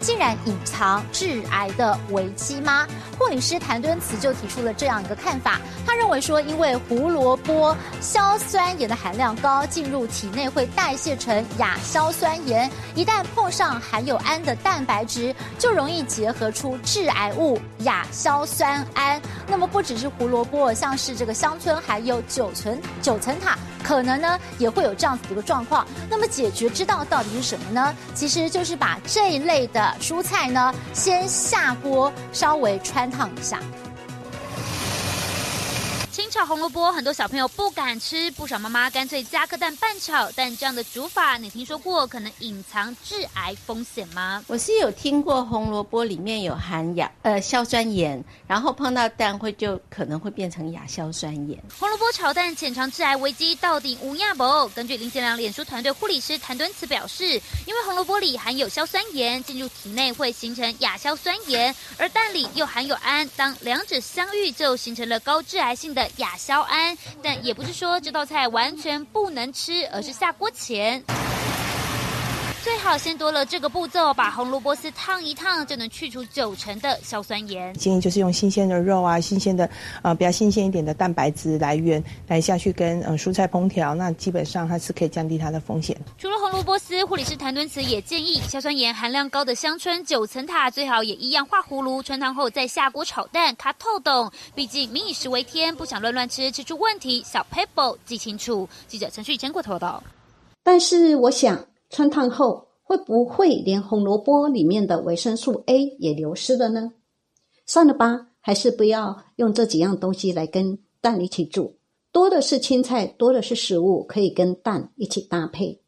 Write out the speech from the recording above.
竟然隐藏致癌的危机吗？护理师谭敦慈就提出了这样一个看法，他认为说，因为胡萝卜硝酸盐的含量高，进入体内会代谢成亚硝酸盐，一旦碰上含有氨的蛋白质，就容易结合出致癌物亚硝酸胺。那么不只是胡萝卜，像是这个乡村还有九层九层塔。可能呢也会有这样子的一个状况，那么解决之道到底是什么呢？其实就是把这一类的蔬菜呢先下锅稍微穿烫一下。炒红萝卜，很多小朋友不敢吃，不少妈妈干脆加颗蛋拌炒。但这样的煮法，你听说过可能隐藏致癌风险吗？我是有听过红萝卜里面有含亚呃硝酸盐，然后碰到蛋会就可能会变成亚硝酸盐。红萝卜炒蛋潜藏致癌危机到底无亚不？根据林建良脸书团队护理师谭敦慈表示，因为红萝卜里含有硝酸盐，进入体内会形成亚硝酸盐，而蛋里又含有氨，当两者相遇，就形成了高致癌性的。亚硝胺，但也不是说这道菜完全不能吃，而是下锅前。最好先多了这个步骤，把红萝卜丝烫一烫，就能去除九成的硝酸盐。建议就是用新鲜的肉啊，新鲜的啊比较新鲜一点的蛋白质来源来下去跟嗯蔬菜烹调，那基本上它是可以降低它的风险。除了红萝卜丝，护理师谭敦慈也建议，硝酸盐含量高的香椿九层塔最好也一样化葫芦，穿烫后再下锅炒蛋，卡透懂。毕竟民以食为天，不想乱乱吃，吃出问题。小 paper 记清楚。记者陈旭坚过头道。但是我想。穿烫后会不会连红萝卜里面的维生素 A 也流失了呢？算了吧，还是不要用这几样东西来跟蛋一起煮。多的是青菜，多的是食物可以跟蛋一起搭配。